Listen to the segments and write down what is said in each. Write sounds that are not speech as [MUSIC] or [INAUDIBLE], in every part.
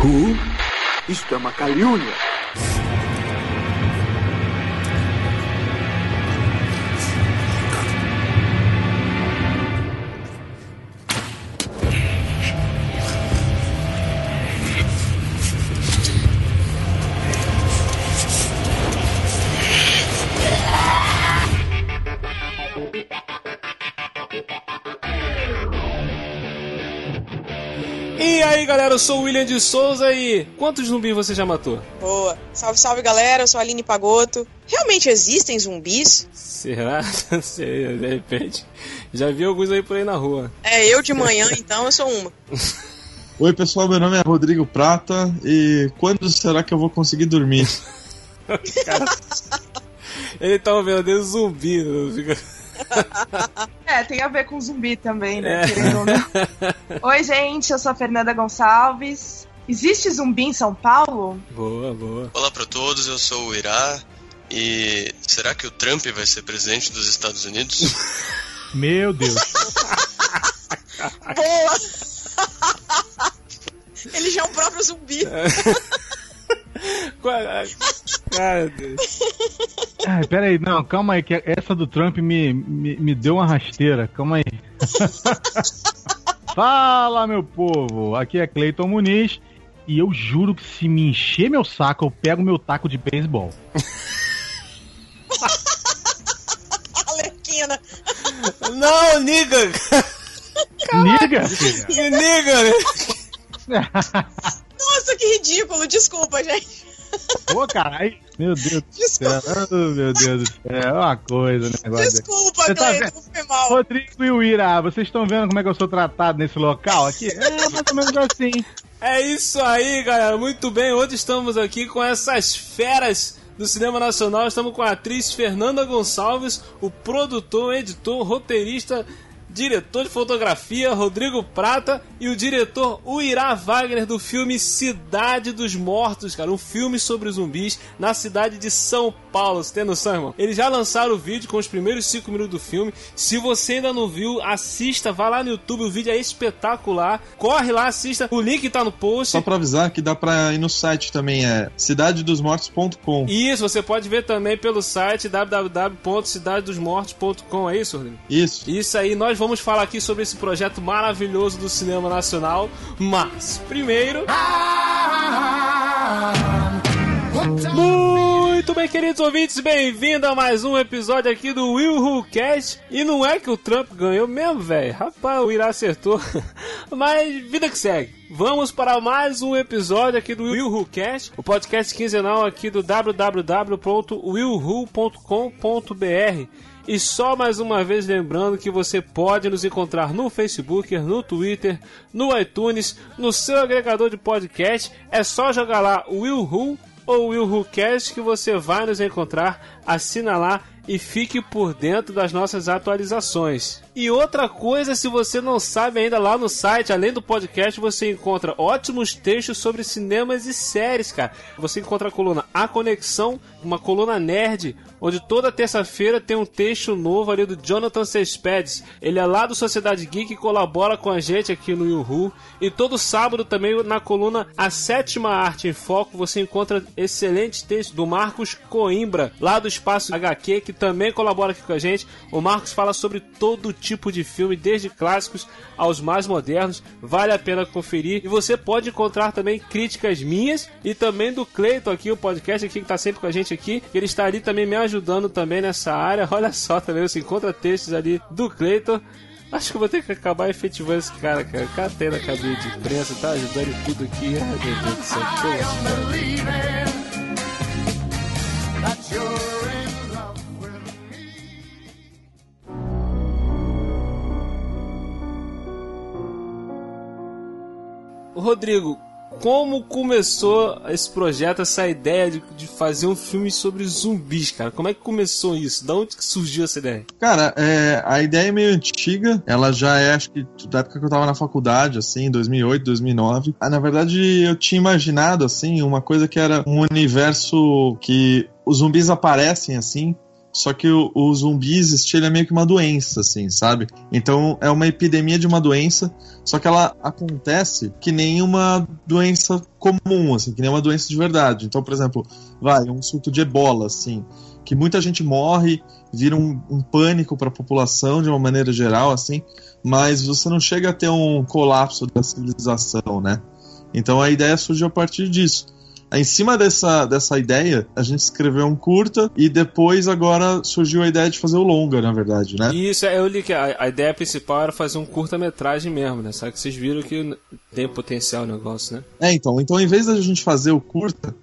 Who? Isto é uma calúnia. Galera, eu sou o William de Souza e quantos zumbis você já matou? Boa. Salve, salve galera, eu sou a Aline Pagoto. Realmente existem zumbis? Será? [LAUGHS] Não sei, de repente. Já vi alguns aí por aí na rua. É, eu de manhã, então eu sou uma. [LAUGHS] Oi pessoal, meu nome é Rodrigo Prata e quando será que eu vou conseguir dormir? Cara, [LAUGHS] ele tá um verdadeiro zumbi. não fica- É, tem a ver com zumbi também, né? É. Querendo ou não. Oi, gente, eu sou a Fernanda Gonçalves. Existe zumbi em São Paulo? Boa, boa. Olá para todos, eu sou o Irá. E será que o Trump vai ser presidente dos Estados Unidos? [LAUGHS] Meu Deus. Boa! [LAUGHS] Ele já é um próprio zumbi. [LAUGHS] Ai, Deus. Ai, pera aí, não, calma aí, que essa do Trump me, me, me deu uma rasteira, calma aí. Fala, meu povo, aqui é Cleiton Muniz e eu juro que se me encher meu saco, eu pego meu taco de beisebol. [LAUGHS] Alequina. Não, niga! Liga, filha. Niga! Nossa, que ridículo. Desculpa, gente. Pô, caralho. Meu Deus do Desculpa, céu, oh, meu Deus do céu, é uma coisa, desse. desculpa Você tá. Foi mal. Rodrigo e o Ira, vocês estão vendo como é que eu sou tratado nesse local aqui? É mais ou menos assim. É isso aí, galera. Muito bem. Hoje estamos aqui com essas feras do cinema nacional. Estamos com a atriz Fernanda Gonçalves, o produtor, editor, roteirista, diretor de fotografia Rodrigo Prata e o diretor Uirá Wagner do filme Cidade dos Mortos, cara, um filme sobre zumbis na cidade de São Paulo. Você tem noção, irmão? Eles já lançaram o vídeo com os primeiros 5 minutos do filme. Se você ainda não viu, assista, vá lá no YouTube, o vídeo é espetacular. Corre lá, assista. O link tá no post. Só pra avisar que dá pra ir no site também, é cidadedosmortos.com. Isso, você pode ver também pelo site www.cidadedosmortos.com, é isso, Rodrigo? Isso. Isso aí, nós vamos falar aqui sobre esse projeto maravilhoso do cinema nacional, mas primeiro. Muito bem, queridos ouvintes, bem-vindo a mais um episódio aqui do Will Who Cast. E não é que o Trump ganhou mesmo, velho. Rapaz, o Irá acertou. [LAUGHS] Mas vida que segue. Vamos para mais um episódio aqui do Will Who Cast, o podcast quinzenal aqui do www.willwho.com.br. E só mais uma vez lembrando que você pode nos encontrar no Facebook, no Twitter, no iTunes, no seu agregador de podcast. É só jogar lá Will Who ou Will Who que você vai nos encontrar. Assina lá e fique por dentro das nossas atualizações. E outra coisa, se você não sabe ainda lá no site, além do podcast, você encontra ótimos textos sobre cinemas e séries, cara. Você encontra a coluna A Conexão, uma coluna nerd, onde toda terça-feira tem um texto novo ali do Jonathan Cespedes. Ele é lá do Sociedade Geek e colabora com a gente aqui no Yuhu. E todo sábado também na coluna A Sétima Arte em Foco você encontra excelentes textos do Marcos Coimbra, lá do Espaço HQ, que também colabora aqui com a gente. O Marcos fala sobre todo tipo de filme, desde clássicos aos mais modernos. Vale a pena conferir. E você pode encontrar também críticas minhas e também do Cleiton aqui, o podcast aqui que tá sempre com a gente aqui. Ele está ali também me ajudando também nessa área. [LAUGHS] Olha só também, você encontra textos ali do Cleiton. Acho que vou ter que acabar efetivando esse cara, cara. Tem na cabine de imprensa, tá ajudando tudo aqui. Ai, meu Deus do céu. Rodrigo, como começou esse projeto, essa ideia de, de fazer um filme sobre zumbis, cara? Como é que começou isso? Da onde que surgiu essa ideia? Cara, é, a ideia é meio antiga. Ela já é, acho que, da época que eu tava na faculdade, assim, 2008, 2009. Ah, na verdade, eu tinha imaginado, assim, uma coisa que era um universo que os zumbis aparecem, assim, só que o, o zumbi existir ele é meio que uma doença, assim, sabe? Então é uma epidemia de uma doença, só que ela acontece que nem uma doença comum, assim, que nem uma doença de verdade. Então, por exemplo, vai, um surto de ebola, assim, que muita gente morre, vira um, um pânico para a população de uma maneira geral, assim, mas você não chega a ter um colapso da civilização, né? Então a ideia surgiu a partir disso. Em cima dessa, dessa ideia, a gente escreveu um curta e depois agora surgiu a ideia de fazer o longa, na verdade, né? Isso, eu li que a, a ideia principal era fazer um curta-metragem mesmo, né? Só que vocês viram que tem potencial o negócio, né? É, então. Então, em vez da gente fazer o curta,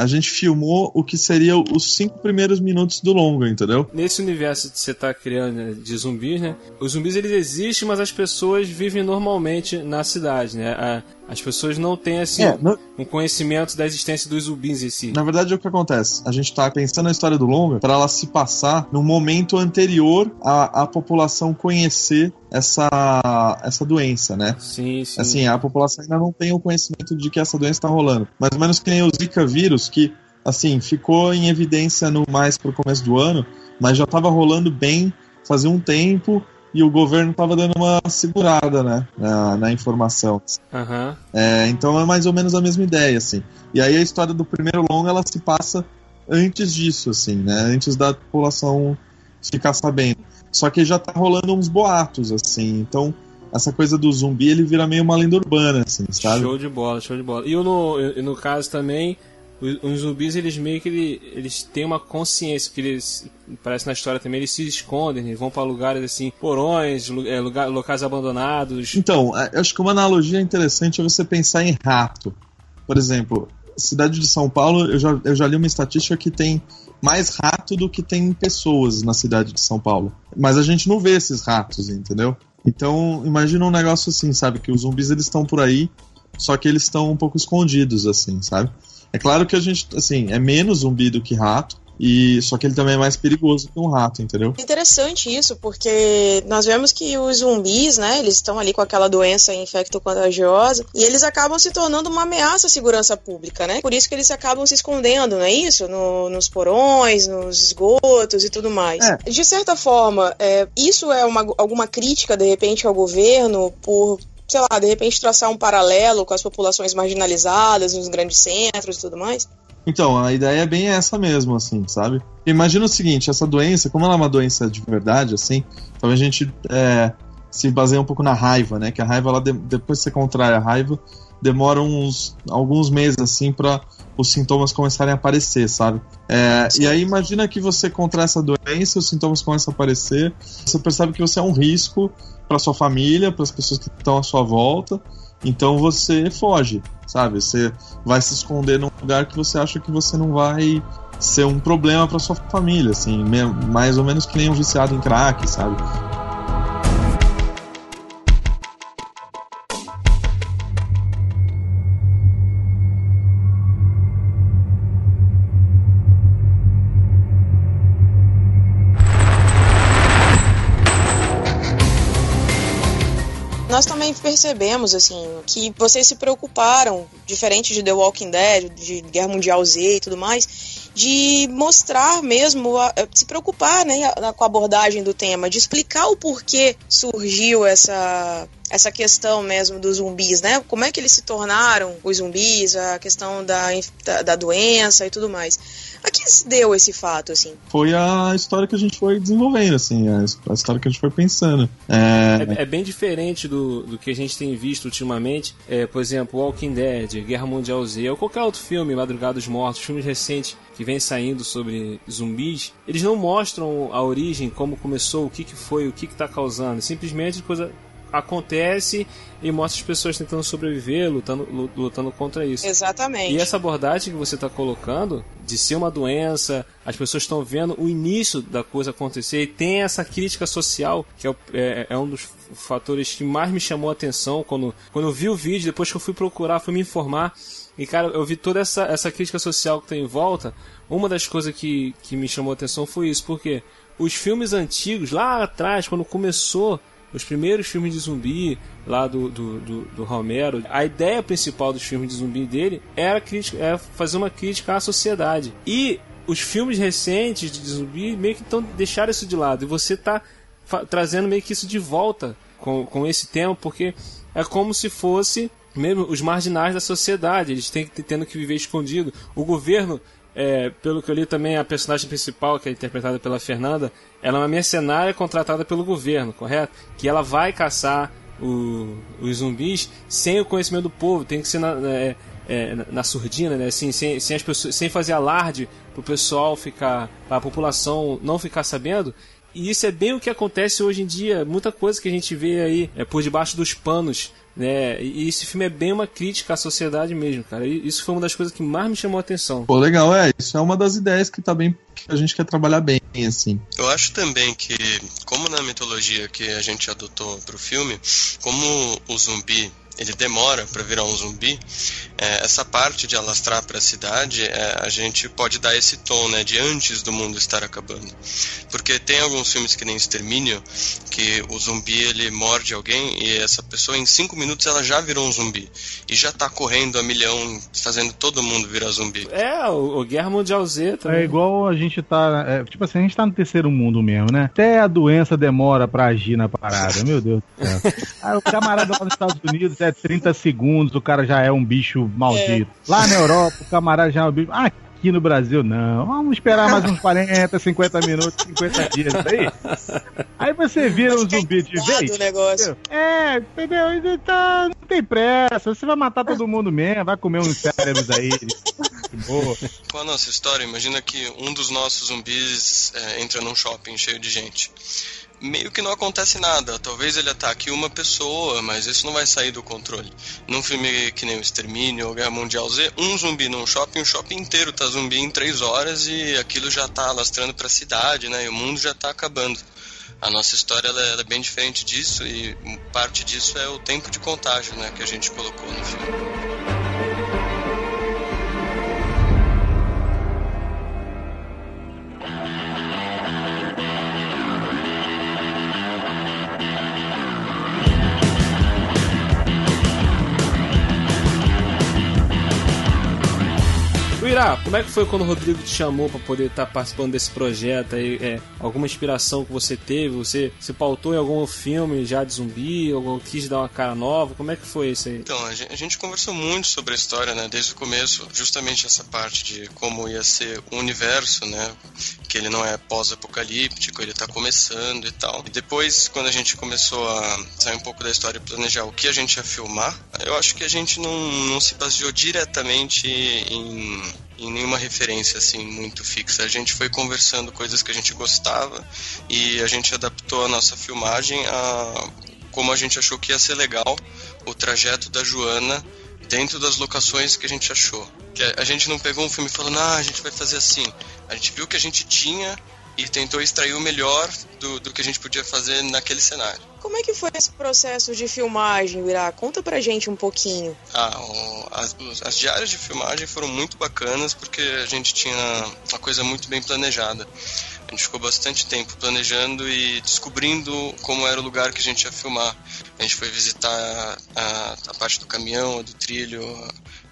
a gente filmou o que seria os cinco primeiros minutos do longa, entendeu? Nesse universo que você tá criando né, de zumbis, né? Os zumbis eles existem, mas as pessoas vivem normalmente na cidade, né? A, as pessoas não têm, assim, É, um conhecimento da existência dos zumbis em si. Na verdade, é o que acontece. A gente tá pensando na história do longa para ela se passar num momento anterior à, à população conhecer essa, essa doença, né? Sim, sim. Assim, a população ainda não tem o conhecimento de que essa doença está rolando. Mais ou menos que nem o Zika vírus, que, assim, ficou em evidência no mais pro começo do ano, mas já estava rolando bem fazia um tempo e o governo estava dando uma segurada, né, na, na informação. Aham. É, então é mais ou menos a mesma ideia, assim. E aí a história do primeiro longa, ela se passa antes disso, assim, né, antes da população ficar sabendo. Só que já tá rolando uns boatos, assim, então essa coisa do zumbi, ele vira meio uma lenda urbana, assim, sabe? Show de bola, show de bola. E no, e no caso também, os, zumbis, eles meio que ele- eles têm uma consciência, que eles, parece na história também, eles se escondem, eles vão pra lugares assim, porões, é, lugar, locais abandonados. Então, é, eu acho que uma analogia interessante é você pensar em rato. Por exemplo, cidade de São Paulo, eu já, eu já li uma estatística que tem mais rato do que tem pessoas na cidade de São Paulo. Mas a gente não vê esses ratos, entendeu? Então, imagina um negócio assim, sabe? Que os zumbis eles estão por aí, só que eles estão um pouco escondidos, assim, sabe? É claro que a gente, assim, é menos zumbi do que rato, e só que ele também é mais perigoso que um rato, entendeu? Interessante isso, porque nós vemos que os zumbis, né, eles estão ali com aquela doença infecto-contagiosa e eles acabam se tornando uma ameaça à segurança pública, né? Por isso que eles acabam se escondendo, não é isso? No- nos porões, nos esgotos e tudo mais. É. De certa forma, é, isso é uma, alguma crítica, de repente, ao governo por sei lá, de repente traçar um paralelo com as populações marginalizadas nos grandes centros e tudo mais? Então, a ideia é bem essa mesmo, assim, sabe? Imagina o seguinte, essa doença, como ela é uma doença de verdade, assim, então a gente é, se baseia um pouco na raiva, né? Que a raiva, ela de- depois que você contrai a raiva, demora uns alguns meses, assim, para os sintomas começarem a aparecer, sabe? É, e aí imagina que você contrai essa doença, os sintomas começam a aparecer, você percebe que você é um risco para sua família, para as pessoas que estão à sua volta, então você foge, sabe? Você vai se esconder num lugar que você acha que você não vai ser um problema para sua família, assim, mais ou menos que nem um viciado em crack, sabe? Percebemos, assim, que vocês se preocuparam, diferente de The Walking Dead, de Guerra Mundial Z e tudo mais, de mostrar mesmo, a- se preocupar né, com a abordagem do tema, de explicar o porquê surgiu essa, essa questão mesmo dos zumbis, né? Como é que eles se tornaram os zumbis, a questão da, da, da doença e tudo mais. A que se deu esse fato, assim? Foi a história que a gente foi desenvolvendo, assim, a, história que a gente foi pensando. É, É, é bem diferente do, do que a gente tem visto ultimamente. É, por exemplo, Walking Dead, Guerra Mundial Z, ou qualquer outro filme, Madrugada dos Mortos, filmes recentes que vem saindo sobre zumbis, eles não mostram a origem, como começou, o que, que foi, o que está causando. Simplesmente coisa acontece e mostra as pessoas tentando sobreviver, lutando, lu- lutando contra isso. Exatamente. E essa abordagem que você está colocando, de ser uma doença, as pessoas estão vendo o início da coisa acontecer, e tem essa crítica social, que é, é- é um dos fatores que mais me chamou a atenção quando, quando eu vi o vídeo, depois que eu fui procurar, fui me informar, e cara, eu vi toda essa, essa crítica social que tem em volta. Uma das coisas que, que me chamou a atenção foi isso, porque os filmes antigos, lá atrás, quando começou os primeiros filmes de zumbi lá do, do, do, do Romero, a ideia principal dos filmes de zumbi dele era, crítica, era fazer uma crítica à sociedade. E os filmes recentes de zumbi meio que estão deixaram isso de lado. E você tá trazendo meio que isso de volta com, com esse tema, porque é como se fosse mesmo os marginais da sociedade, eles têm que tendo que viver escondido. O governo, é, pelo que eu li também, a personagem principal, que é interpretada pela Fernanda, ela é uma mercenária contratada pelo governo, correto? Que ela vai caçar o, os zumbis sem o conhecimento do povo, tem que ser na, é, é, na surdina, né? Assim, sem, sem, as pessoas, sem fazer alarde para o pessoal ficar, a população não ficar sabendo. E isso é bem o que acontece hoje em dia. Muita coisa que a gente vê aí é por debaixo dos panos né? E esse filme é bem uma crítica à sociedade mesmo, cara. E isso foi uma das coisas que mais me chamou a atenção. Pô, legal, é. Isso é uma das ideias que tá bem. que a gente quer trabalhar bem, assim. Eu acho também que, como na mitologia que a gente adotou pro filme, como o zumbi ele demora para virar um zumbi, é, essa parte de alastrar para a cidade, é, a gente pode dar esse tom, né, de antes do mundo estar acabando. Porque tem alguns filmes que nem Extermínio, que o zumbi ele morde alguém e essa pessoa em cinco minutos ela já virou um zumbi e já tá correndo a milhão, fazendo todo mundo virar zumbi. É, o, o Guerra Mundial Z também. É igual a gente tá, é, tipo assim, a gente tá no terceiro mundo mesmo, né? Até a doença demora para agir na parada, meu Deus do céu. Aí [LAUGHS] o camarada lá nos Estados Unidos é 30 segundos, o cara já é um bicho maldito. É. Lá na Europa, o camarada já é um bicho. Ah, aqui no Brasil não. Vamos esperar mais uns 40, 50 minutos, 50 dias aí. Aí você vira um zumbi de vez. Negócio. É, entendeu? Tá, não tem pressa. Você vai matar todo mundo mesmo, vai comer uns cérebros aí. Boa. Com a nossa história, imagina que um dos nossos zumbis é, entra num shopping cheio de gente meio que não acontece nada. Talvez ele ataque uma pessoa, mas isso não vai sair do controle. Num filme que nem o Extermínio ou Guerra Mundial Z, um zumbi num shopping, o shopping inteiro tá zumbi em três horas e aquilo já tá alastrando para a cidade, né? E o mundo já tá acabando. A nossa história ela, ela é bem diferente disso e parte disso é o tempo de contágio, né, que a gente colocou no filme. Como é que foi quando o Rodrigo te chamou para poder estar tá participando desse projeto? Aí, é, alguma inspiração que você teve? Você se pautou em algum filme já de zumbi? Ou quis dar uma cara nova? Como é que foi isso aí? Então, a gente, a gente conversou muito sobre a história, né? Desde o começo, justamente essa parte de como ia ser o universo, né? Que ele não é pós-apocalíptico, ele tá começando e tal. E depois, quando a gente começou a sair um pouco da história e planejar o que a gente ia filmar, eu acho que a gente não, não se baseou diretamente em em nenhuma referência assim muito fixa. A gente foi conversando coisas que a gente gostava e a gente adaptou a nossa filmagem a como a gente achou que ia ser legal o trajeto da Joana dentro das locações que a gente achou. Que a gente não pegou um filme falou, ah, a gente vai fazer assim. A gente viu que a gente tinha e tentou extrair o melhor do, do que a gente podia fazer naquele cenário. Como é que foi esse processo de filmagem, Virá? Conta pra gente um pouquinho. Ah, o, as, as diárias de filmagem foram muito bacanas porque a gente tinha uma coisa muito bem planejada. A gente ficou bastante tempo planejando e descobrindo como era o lugar que a gente ia filmar. A gente foi visitar a, a parte do caminhão, do trilho,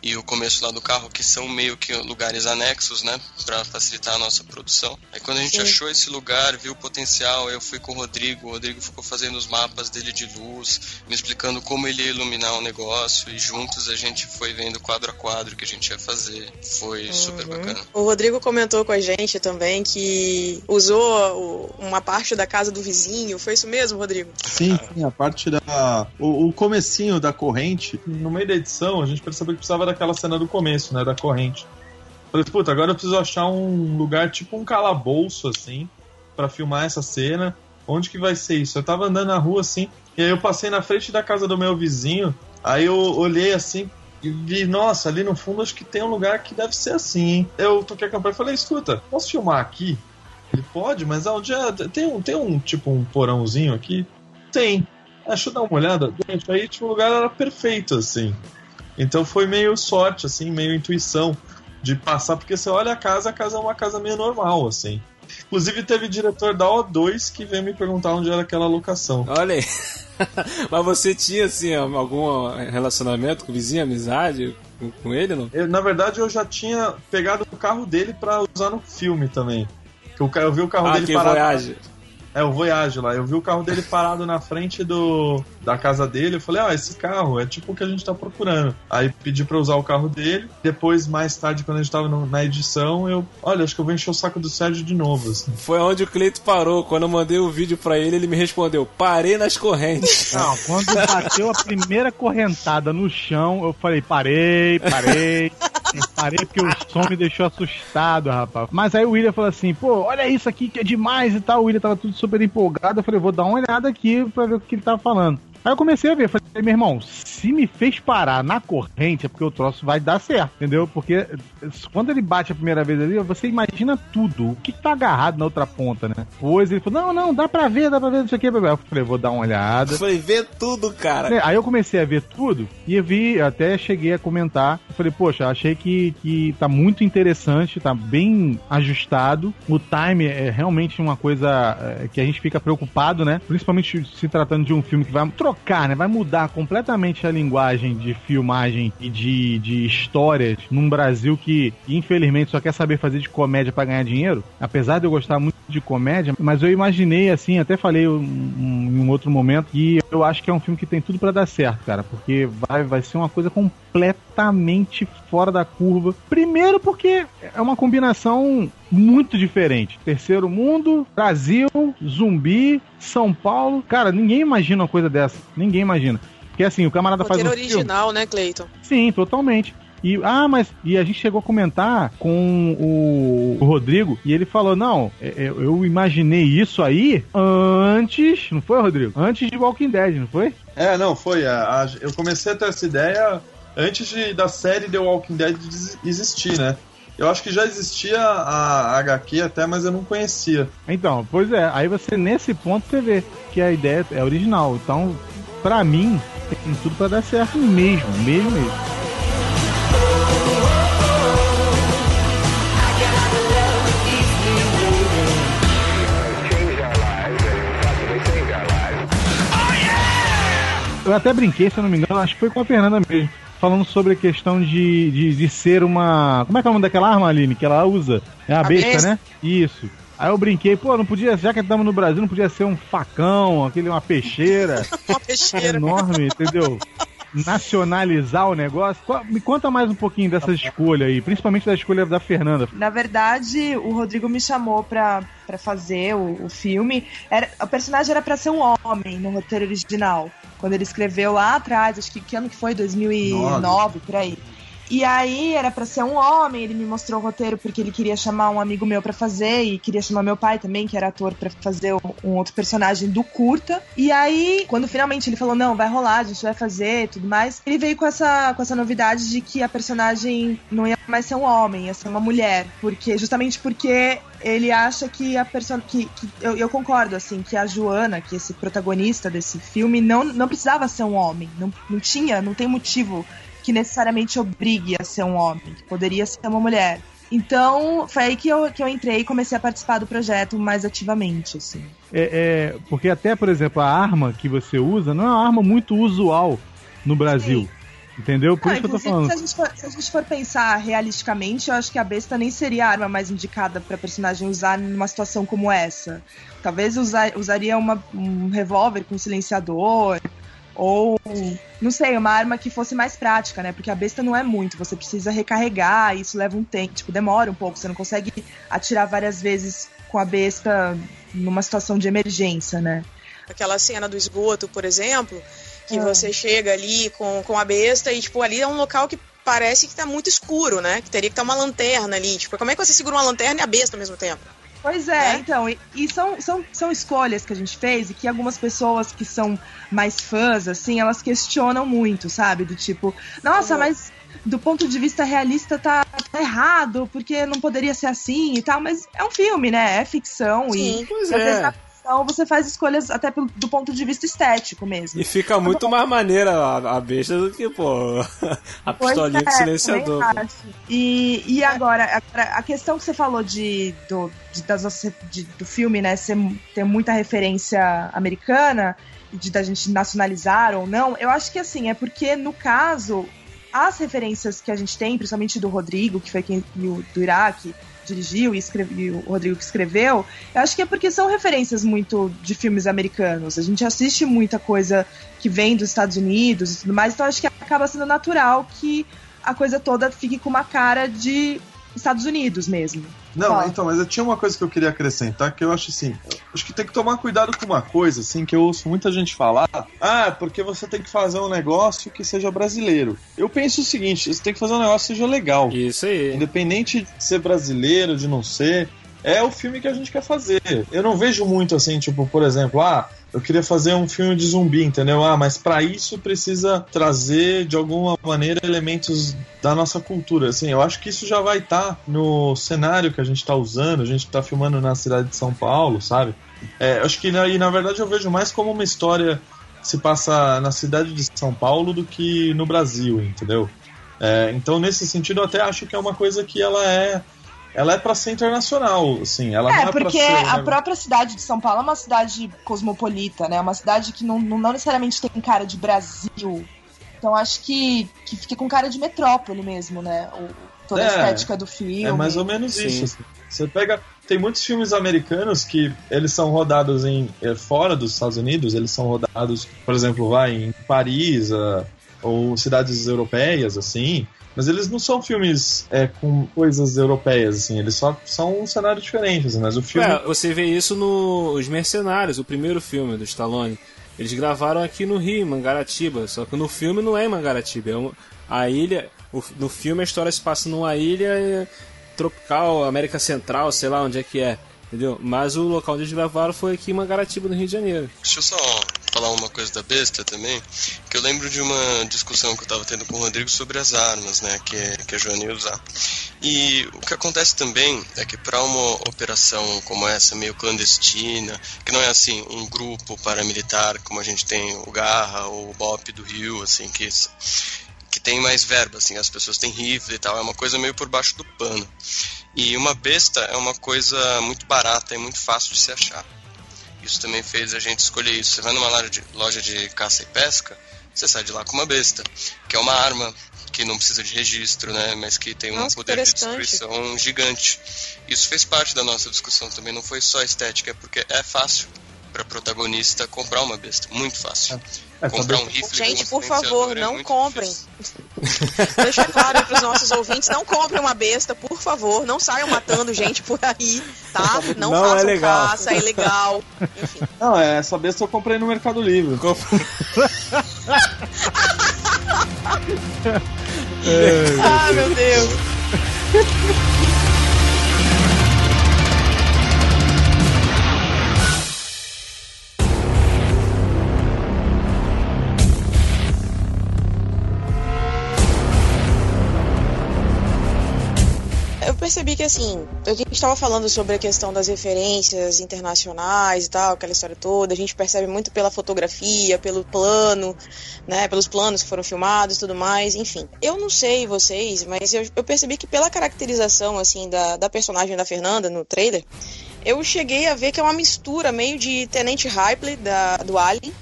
e o começo lá do carro, que são meio que lugares anexos, né, para facilitar a nossa produção. Aí quando a gente Sim. achou esse lugar, viu o potencial, eu fui com o Rodrigo, o Rodrigo ficou fazendo os mapas dele de luz, me explicando como ele ia iluminar o negócio e juntos a gente foi vendo quadro a quadro o que a gente ia fazer. Foi uhum. super bacana. O Rodrigo comentou com a gente também que usou uma parte da casa do vizinho, foi isso mesmo, Rodrigo? Sim, sim a parte da o, o comecinho da corrente, no meio da edição, a gente percebeu que precisava daquela cena do começo, né? Da corrente. Falei, puta, agora eu preciso achar um lugar tipo um calabouço, assim, para filmar essa cena. Onde que vai ser isso? Eu tava andando na rua assim, e aí eu passei na frente da casa do meu vizinho, aí eu olhei assim e vi, nossa, ali no fundo acho que tem um lugar que deve ser assim, hein? Eu toquei a campanha e falei, escuta, posso filmar aqui? Ele pode, mas onde é? Tem um, tem um tipo um porãozinho aqui? Tem. Ah, deixa eu dar uma olhada. Gente, aí tipo, o lugar era perfeito, assim. Então foi meio sorte, assim, meio intuição de passar, porque você olha a casa, a casa é uma casa meio normal, assim. Inclusive teve diretor da O2 que veio me perguntar onde era aquela locação. Olha aí. [LAUGHS] Mas você tinha, assim, algum relacionamento com o vizinho, amizade com, ele, não? Eu, na verdade, eu já tinha pegado o carro dele pra usar no filme também. Eu, eu vi o carro ah, dele que parado. Voyage. É, o Voyage lá. Eu vi o carro dele parado na frente do da casa dele. Eu falei, ah, esse carro é tipo o que a gente tá procurando. Aí pedi pra usar o carro dele. Depois, mais tarde, quando a gente tava no, na edição, eu, olha, acho que eu vou encher o saco do Sérgio de novo. Assim. Foi onde o Cleito parou. Quando eu mandei o vídeo pra ele, ele me respondeu: parei nas correntes. [LAUGHS] Não, quando bateu a primeira correntada no chão, eu falei, parei, parei. [LAUGHS] Parei porque o som me deixou assustado, rapaz. Mas aí o William falou assim: pô, olha isso aqui que é demais e tal. O William tava tudo super empolgado. Eu falei: vou dar uma olhada aqui pra ver o que ele tava falando. Aí eu comecei a ver, falei, meu irmão, se me fez parar na corrente é porque o troço vai dar certo, entendeu? Porque quando ele bate a primeira vez ali, você imagina tudo, o que tá agarrado na outra ponta, né? Pois ele falou, não, não, dá pra ver, dá pra ver, não sei o que, eu falei, vou dar uma olhada. Falei, vê tudo, cara. Aí eu comecei a ver tudo e eu vi, até cheguei a comentar, eu falei, poxa, achei que, que tá muito interessante, tá bem ajustado, o time é realmente uma coisa é, que a gente fica preocupado, né? Principalmente se tratando de um filme que vai trocar, né? Vai mudar completamente a linguagem de filmagem e de, de histórias num Brasil que, infelizmente, só quer saber fazer de comédia para ganhar dinheiro. Apesar de eu gostar muito de comédia, mas eu imaginei, assim, até falei um, um, em um outro momento, que eu acho que é um filme que tem tudo para dar certo, cara, porque vai, vai ser uma coisa completamente fora da curva. Primeiro porque é uma combinação muito diferente. Terceiro mundo, Brasil, zumbi, São Paulo. Cara, ninguém imagina uma coisa dessa. Ninguém imagina. Porque assim, o camarada faz um original, filme... né, Cleiton? Sim, totalmente. E, ah, mas. E a gente chegou a comentar com o, o Rodrigo e ele falou: não, eu, é, é, eu, imaginei isso aí antes. Não foi, Rodrigo? Antes de Walking Dead, não foi? É, não, foi. A, a, eu comecei a ter essa ideia antes de, da série The Walking Dead existir, né? Eu acho que já existia a HQ até, mas eu não conhecia. Então, pois é, aí você nesse ponto você vê que a ideia é original. Então, pra mim, tem tudo para dar certo mesmo, mesmo mesmo. Eu até brinquei, se eu não me engano, acho que foi com a Fernanda mesmo falando sobre a questão de, de, de, ser uma. Como é que é o nome daquela arma, Aline, que ela usa? É a, a besta, besta, né? Isso. Aí eu brinquei, pô, não podia, já que estamos no Brasil, não podia ser um facão, aquele, uma peixeira. [LAUGHS] uma peixeira. Enorme, entendeu? nacionalizar o negócio. Me conta mais um pouquinho dessa escolha aí, principalmente da escolha da Fernanda. Na verdade, o Rodrigo me chamou pra, pra fazer o, o filme. Era, o personagem era pra ser um homem no roteiro original. Quando ele escreveu lá atrás, acho que que ano que foi? 2009, Nove. por aí. E aí era para ser um homem, ele me mostrou o roteiro porque ele queria chamar um amigo meu para fazer e queria chamar meu pai também, que era ator, para fazer um outro personagem do curta. E aí, quando finalmente ele falou: "Não, vai rolar, a gente vai fazer", tudo mais, ele veio com essa com essa novidade de que a personagem não ia mais ser um homem, ia ser uma mulher, porque justamente porque ele acha que a pessoa que, que eu, eu, concordo assim que a Joana que esse protagonista desse filme não, não precisava ser um homem não, não tinha não tem motivo que necessariamente obrigue a ser um homem, que poderia ser uma mulher. Então, foi aí que eu, que eu entrei e comecei a participar do projeto mais ativamente, assim. É, é, porque até, por exemplo, a arma que você usa não é uma arma muito usual no Brasil. Sim. Entendeu? Por não, isso que eu tô falando. Se a, gente for, se a gente for pensar realisticamente, eu acho que a besta nem seria a arma mais indicada para personagem usar numa situação como essa. Talvez usar, usaria uma, um revólver com silenciador, ou, não sei, uma arma que fosse mais prática, né? Porque a besta não é muito, você precisa recarregar, isso leva um tempo, tipo, demora um pouco, você não consegue atirar várias vezes com a besta numa situação de emergência, né? Aquela cena do esgoto, por exemplo, que é. você chega ali com, com a besta e, tipo, ali é um local que parece que tá muito escuro, né? Que teria que estar uma lanterna ali. Tipo, como é que você segura uma lanterna e a besta ao mesmo tempo? Pois é, né? então, e, e, são, são, são escolhas que a gente fez e que algumas pessoas que são mais fãs, assim, elas questionam muito, sabe? Do tipo, nossa, uhum. mas do ponto de vista realista tá, tá, errado, porque não poderia ser assim e tal, mas é um filme, né? É ficção Sim, e pois é. Então você faz escolhas até do ponto de vista estético mesmo. E fica muito mais maneira a, a besta do que, pô, [LAUGHS] a pistolinha com é, silenciador. E, e agora, agora, a questão que você falou de, do, de- das, de- do filme, né, ser, ter muita referência americana, de da gente nacionalizar ou não, eu acho que assim, é porque no caso, as referências que a gente tem, principalmente do Rodrigo, que foi quem do Iraque dirigiu e, escreve, e o Rodrigo que escreveu, eu acho que é porque são referências muito de filmes americanos. A gente assiste muita coisa que vem dos Estados Unidos e tudo mais, então acho que acaba sendo natural que a coisa toda fique com uma cara de Estados Unidos mesmo. Não, Fala. então, mas eu tinha uma coisa que eu queria acrescentar, que eu acho assim, eu acho que tem que tomar cuidado com uma coisa, assim, que eu ouço muita gente falar, ah, porque você tem que fazer um negócio que seja brasileiro. Eu penso o seguinte, você tem que fazer um negócio que seja legal. Isso aí. Independente de ser brasileiro, de não ser, é o filme que a gente quer fazer. Eu não vejo muito assim, tipo, por exemplo, ah, eu queria fazer um filme de zumbi, entendeu? Ah, mas pra isso precisa trazer de alguma maneira elementos da nossa cultura. Assim, eu acho que isso já vai estar no cenário que a gente tá usando. A gente tá filmando na cidade de São Paulo, sabe? É, acho que na, e, na verdade eu vejo mais como uma história se passa na cidade de São Paulo do que no Brasil, entendeu? É, então, nesse sentido, eu até acho que é uma coisa que ela é. Ela é pra ser internacional, assim. Ela não É, é pra porque ser, a né? própria cidade de São Paulo é uma cidade cosmopolita, né? É Uma cidade que não, não necessariamente tem cara de Brasil. Então acho que, que fica com cara de metrópole mesmo, né? O, toda a É, estética do filme. É mais ou menos Sim. isso. assim. Você pega. Tem muitos filmes americanos que eles são rodados em é, fora dos Estados Unidos, eles são rodados, por exemplo, vai em Paris ah, ou cidades europeias, assim. Mas eles não são filmes é, com coisas europeias, assim. Eles só são um cenário diferente, assim. Mas o filme. É, você vê isso no Os Mercenários, o primeiro filme do Stallone. Eles gravaram aqui no Rio, em Mangaratiba, só que no filme não é em Mangaratiba, é a ilha. o- no filme a história se passa numa ilha eh, tropical, América Central, sei lá onde é que é, entendeu? Mas o local onde eles gravaram foi aqui em Mangaratiba, no Rio de Janeiro. Deixa eu só falar uma coisa da besta também, que eu lembro de uma discussão que eu estava tendo com o Rodrigo sobre as armas, né, que, que a Joana ia usar. E o que acontece também é que para uma operação como essa, meio clandestina, que não é assim um grupo paramilitar como a gente tem o Garra ou o BOP do Rio, assim, que que tem mais verba, assim, as pessoas têm rifle e tal, é uma coisa meio por baixo do pano. E uma besta é uma coisa muito barata e muito fácil de se achar. Isso também fez a gente escolher isso. Você vai numa loja de, loja de caça e pesca, você sai de lá com uma besta, que é uma arma que não precisa de registro, né, mas que tem um Nossa, poder de destruição gigante. Isso fez parte da nossa discussão também, não foi só estética, é porque é fácil para protagonista comprar uma besta, muito fácil. É, comprar saber- um rifle Gente, um por favor, é não muito comprem. [LAUGHS] Deixa claro para os nossos ouvintes, não comprem uma besta, por favor. Não saiam matando gente por aí, tá? Não, Não é façam legal. caça, é ilegal. Enfim. Não, é, essa besta eu comprei no Mercado Livre. [LAUGHS] Ah, meu Deus. [LAUGHS] percebi que assim, a gente estava falando sobre a questão das referências internacionais e tal, aquela história toda, a gente percebe muito pela fotografia, pelo plano, né, pelos planos que foram filmados e tudo mais, enfim. Eu não sei vocês, mas eu, eu percebi que pela caracterização, assim, da, da personagem da Fernanda no trailer, eu cheguei a ver que é uma mistura meio de Tenente Ripley, da, do Alien,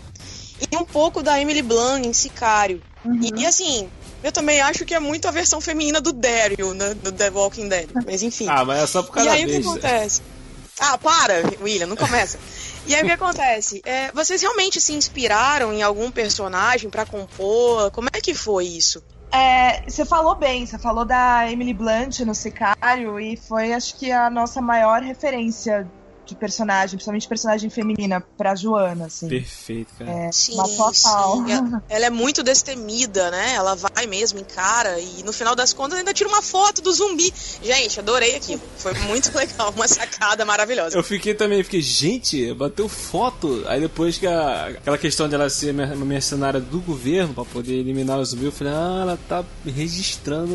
e um pouco da Emily Blunt em Sicário. E, e, assim, eu também acho que é muito a versão feminina do Daryl, né, do The Walking Dead, mas enfim. Ah, mas é só por E causa aí o que deles. acontece? Ah, para, William, não começa. E aí o que [LAUGHS] acontece? É, vocês realmente se inspiraram em algum personagem pra compor? Como é que foi isso? É, você falou bem, você falou da Emily Blunt no Sicário e foi, acho que, a nossa maior referência de personagem, principalmente personagem feminina, pra Joana, assim. Perfeito, cara. É, Sim, uma total. sim. Ela, ela é muito destemida, né? Ela vai mesmo, encara e no final das contas ainda tira uma foto do zumbi. Gente, adorei aquilo. Foi muito [LAUGHS] legal, uma sacada maravilhosa. Eu fiquei também, fiquei, gente, bateu foto. Aí depois que a, aquela questão de ela ser uma mercenária do governo pra poder eliminar os zumbis, eu falei, ah, ela tá registrando.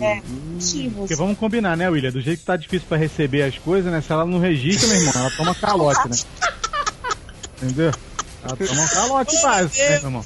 É, Hum. Porque vamos combinar, né, William? Do jeito que tá difícil pra receber as coisas, né? Se ela não registra, meu irmão, ela toma calote, né? Entendeu? Ela toma um calote básico, né, meu irmão?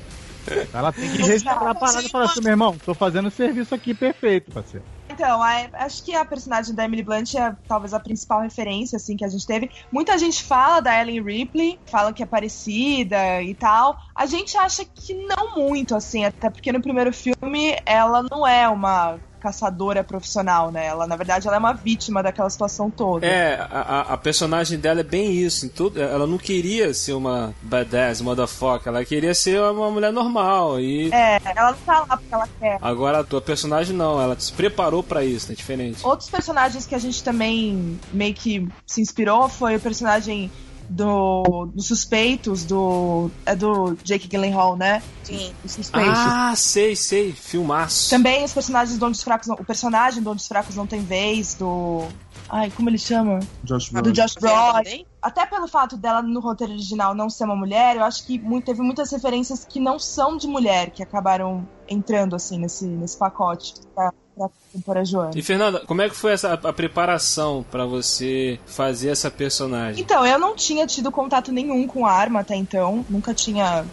Ela tem que registrar a parada e falar assim, meu irmão, tô fazendo o serviço aqui perfeito, parceiro. Então, a- acho que a personagem da Emily Blunt é talvez a principal referência assim que a gente teve. Muita gente fala da Ellen Ripley, fala que é parecida e tal. A gente acha que não muito, assim, até porque no primeiro filme ela não é uma caçadora profissional, né? Ela, na verdade, ela é uma vítima daquela situação toda. É, a, a- personagem dela é bem isso. Em tudo, ela não queria ser uma badass, motherfucker. Ela queria ser uma mulher normal. E É, ela não tá lá porque ela quer. agora a tua personagem não. Ela se preparou pra isso, é diferente. Outros personagens que a gente também meio que se inspirou foi o personagem do, dos suspeitos do é do Jake Gyllenhaal, né? Sim. Os suspeitos. Ah, sei, sei. Filmaço. Também os personagens do Onde os Fracos não, o personagem do Onde os Fracos não tem vez do Ai, como ele chama? Josh Do Brolin. Josh Você lembra Brolin. Até pelo fato dela no roteiro original não ser uma mulher, eu acho que muito- teve muitas referências que não são de mulher que acabaram entrando assim nesse, nesse pacote pra, pra compor a Joana. E Fernanda, como é que foi essa a preparação pra você fazer essa personagem? Então, eu não tinha tido contato nenhum com arma até então. Nunca tinha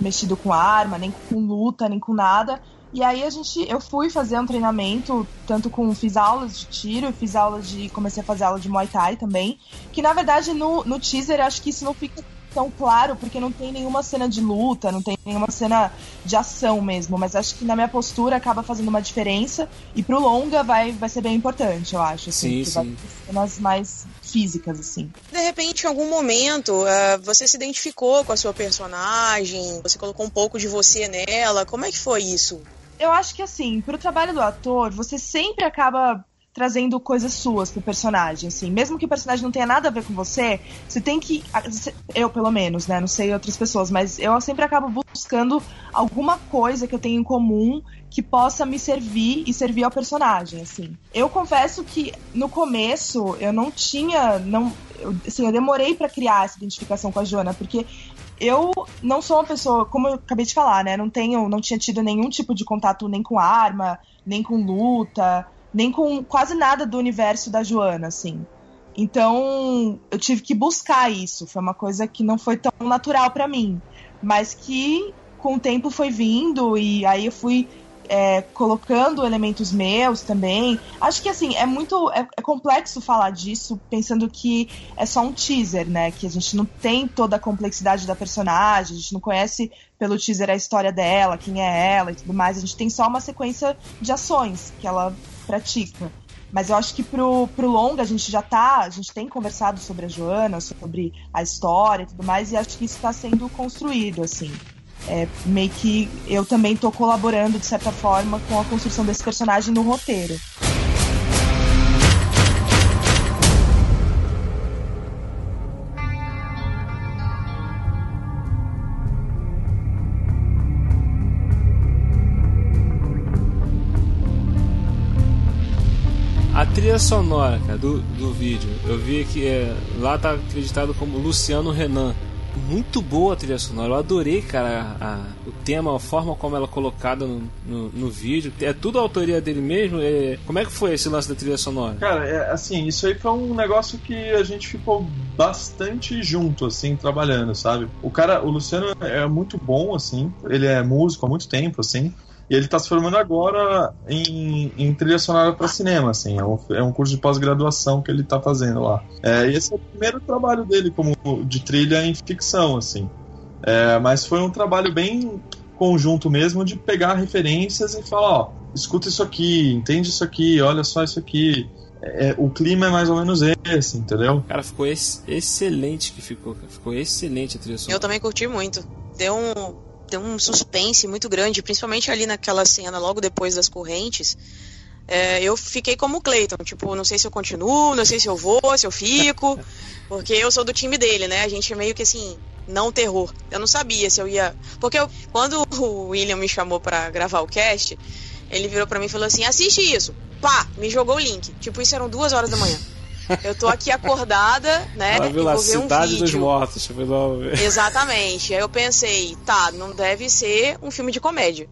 mexido com arma, nem com luta, nem com nada. E aí a gente, eu fui fazer um treinamento, tanto com fiz aulas de tiro, fiz aulas de, comecei a fazer aula de Muay Thai também, que na verdade no, no teaser acho que isso não fica tão claro, porque não tem nenhuma cena de luta, não tem nenhuma cena de ação mesmo, mas acho que na minha postura acaba fazendo uma diferença e pro longa vai, vai ser bem importante, eu acho, assim, Sim, que vai sim. ter cenas mais físicas assim. De repente, em algum momento, eh, você se identificou com a sua personagem, você colocou um pouco de você nela. Como é que foi isso? Eu acho que assim, pro trabalho do ator, você sempre acaba trazendo coisas suas pro personagem, assim. Mesmo que o personagem não tenha nada a ver com você, você tem que. Eu, pelo menos, né? Não sei outras pessoas, mas eu sempre acabo buscando alguma coisa que eu tenho em comum que possa me servir e servir ao personagem, assim. Eu confesso que no começo eu não tinha. Não, eu, assim, eu demorei pra criar essa identificação com a Joana, porque eu não sou uma pessoa, como eu acabei de falar, né? Não tenho, não tinha tido nenhum tipo de contato nem com arma, nem com luta, nem com quase nada do universo da Joana, assim. Então, eu tive que buscar isso. Foi uma coisa que não foi tão natural pra mim, mas que com o tempo foi vindo e aí eu fui é, colocando elementos meus também. Acho que assim, é muito. É, é complexo falar disso, pensando que é só um teaser, né? Que a gente não tem toda a complexidade da personagem, a gente não conhece pelo teaser a história dela, quem é ela e tudo mais. A gente tem só uma sequência de ações que ela pratica. Mas eu acho que pro, pro longa a gente já tá, a gente tem conversado sobre a Joana, sobre a história e tudo mais, e acho que isso está sendo construído, assim. É, meio que eu também tô colaborando, de certa forma, com a construção desse personagem no roteiro. A trilha sonora, cara, do, do vídeo, eu vi que é, lá tá acreditado como Luciano Renan. Muito boa a trilha sonora, eu adorei, cara, a- o tema, a forma como ela é colocada no, no, no vídeo. É tudo a autoria dele mesmo? É- como é que foi esse lance da trilha sonora? Cara, é, assim, isso aí foi um negócio que a gente ficou bastante junto, assim, trabalhando, sabe? O cara, o Luciano é muito bom, assim, ele é músico há muito tempo, assim, e ele tá se formando agora em, em trilha sonora para cinema, assim, é um, é um curso de pós-graduação que ele tá fazendo lá. É, e esse é o primeiro trabalho dele como de trilha em ficção, assim. É, mas foi um trabalho bem conjunto mesmo de pegar referências e falar, ó, escuta isso aqui, entende isso aqui, olha só isso aqui. É, o clima é mais ou menos esse, entendeu? Cara, ficou ex- excelente que ficou, cara. ficou excelente a trilha sonora. Eu também curti muito. Deu um, deu um suspense muito grande, principalmente ali naquela cena logo depois das correntes. É, eu fiquei como o Clayton, tipo, não sei se eu continuo, não sei se eu vou, se eu fico, [LAUGHS] porque eu sou do time dele, né? A gente é meio que assim, não terror. Eu não sabia se eu ia. Porque eu- quando [LAUGHS] o William me chamou pra gravar o cast, ele virou pra mim e falou assim: assiste isso. Pá, me jogou o link. Tipo, isso eram duas horas da manhã. Eu tô aqui acordada, né? Ela viu vou ver um Cidade dos. Mortos. Exatamente. Aí eu pensei, tá, não deve ser um filme de comédia.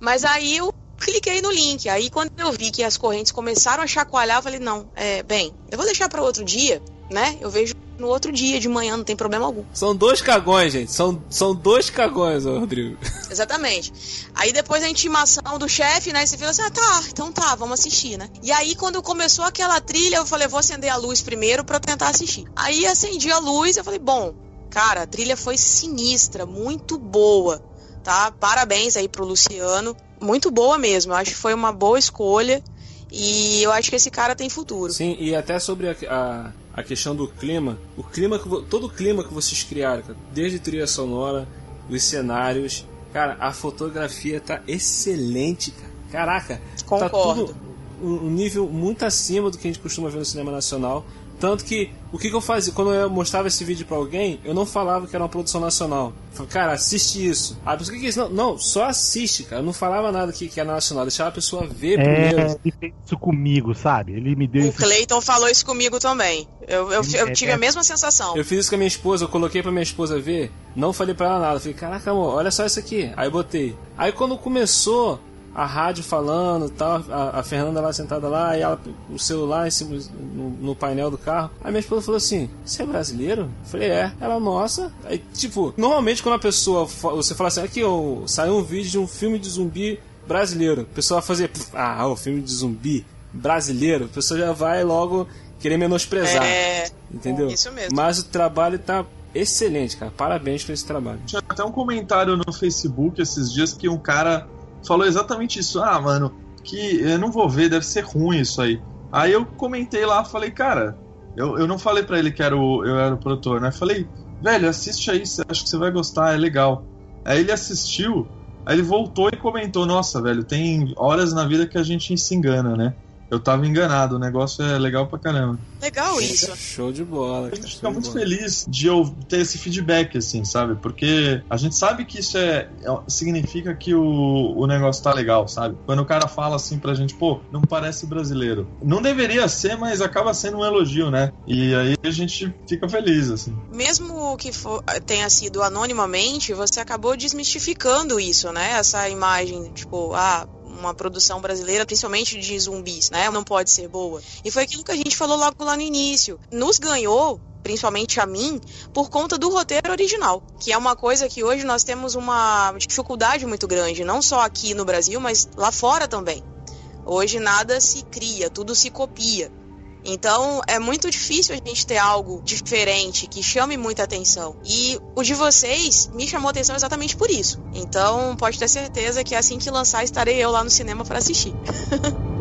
Mas aí eu cliquei no link. Aí quando eu vi que as correntes começaram a chacoalhar, eu falei, não, é, bem, eu vou deixar para outro dia, né? Eu vejo no outro dia, de manhã, não tem problema algum. São dois cagões, gente. São, são dois cagões, Rodrigo. [LAUGHS] Exatamente. Aí depois da intimação do chefe, né? Você fica assim, ah, tá, então tá, vamos assistir, né? E aí, quando começou aquela trilha, eu falei, vou acender a luz primeiro pra eu tentar assistir. Aí acendi a luz, eu falei, bom, cara, a trilha foi sinistra, muito boa, tá? Parabéns aí pro Luciano. Muito boa mesmo. Eu acho que foi uma boa escolha. E eu acho que esse cara tem futuro. Sim, e até sobre a, a, a questão do clima, o clima que, todo o clima que vocês criaram, cara, desde trilha sonora, os cenários, cara, a fotografia tá excelente, cara. Caraca, Concordo. tá tudo um nível muito acima do que a gente costuma ver no cinema nacional. Tanto que o que, que eu fazia? Quando eu mostrava esse vídeo para alguém, eu não falava que era uma produção nacional. Eu falava, cara, assiste isso. Ah, mas o que, que é isso? Não, não, só assiste, cara. Eu não falava nada que, que era nacional, deixava a pessoa ver É, primeiro. ele fez isso comigo, sabe? Ele me deu O isso. Clayton falou isso comigo também. Eu, eu, eu tive a mesma sensação. Eu fiz isso com a minha esposa, eu coloquei pra minha esposa ver, não falei pra ela nada. Falei, caraca, amor, olha só isso aqui. Aí eu botei. Aí quando começou a rádio falando e tal, a, a Fernanda lá sentada lá, e ela, o celular em cima, no, no painel do carro. Aí minha esposa falou assim: Você é brasileiro? Eu falei, é. Ela, nossa. Aí, tipo, normalmente quando a pessoa, você fala assim, aqui, ó, saiu um vídeo de um filme de zumbi brasileiro. A pessoa vai fazer, "Pff, ah, o filme de zumbi brasileiro. A pessoa já vai logo querer menosprezar. É, Entendeu? Isso mesmo. Mas o trabalho tá excelente, cara. Parabéns por esse trabalho. Tinha até um comentário no Facebook esses dias que um cara falou exatamente isso. Ah, mano, que eu não vou ver, deve ser ruim isso aí. Aí eu comentei lá, falei, cara, eu, eu não falei pra ele que era o, eu era o produtor, né? Falei, velho, assiste aí, acho que você vai gostar, é legal. Aí ele assistiu, aí ele voltou e comentou, nossa, velho, tem horas na vida que a gente se engana, né? Eu tava enganado, o negócio é legal pra caramba. Legal isso. Show de bola, A cara. gente show fica muito bola. feliz de eu ter esse feedback, assim, sabe? Porque a gente sabe que isso é, é- significa que o, o negócio tá legal, sabe? Quando o cara fala assim pra gente, pô, não parece brasileiro. Não deveria ser, mas acaba sendo um elogio, né? E aí a gente fica feliz, assim. Mesmo que for- tenha sido anonimamente, você acabou desmistificando isso, né? Essa imagem, tipo, ah, uma produção brasileira, principalmente de zumbis, né? Não pode ser boa. E foi aquilo que a gente falou logo lá no início. Nos ganhou principalmente a mim, por conta do roteiro original, que é uma coisa que hoje nós temos uma dificuldade muito grande, não só aqui no Brasil, mas lá fora também. Hoje nada se cria, tudo se copia. Então é muito difícil a gente ter algo diferente que chame muita atenção. E o de vocês me chamou atenção exatamente por isso. Então pode ter certeza que assim que lançar estarei eu lá no cinema para assistir. [LAUGHS]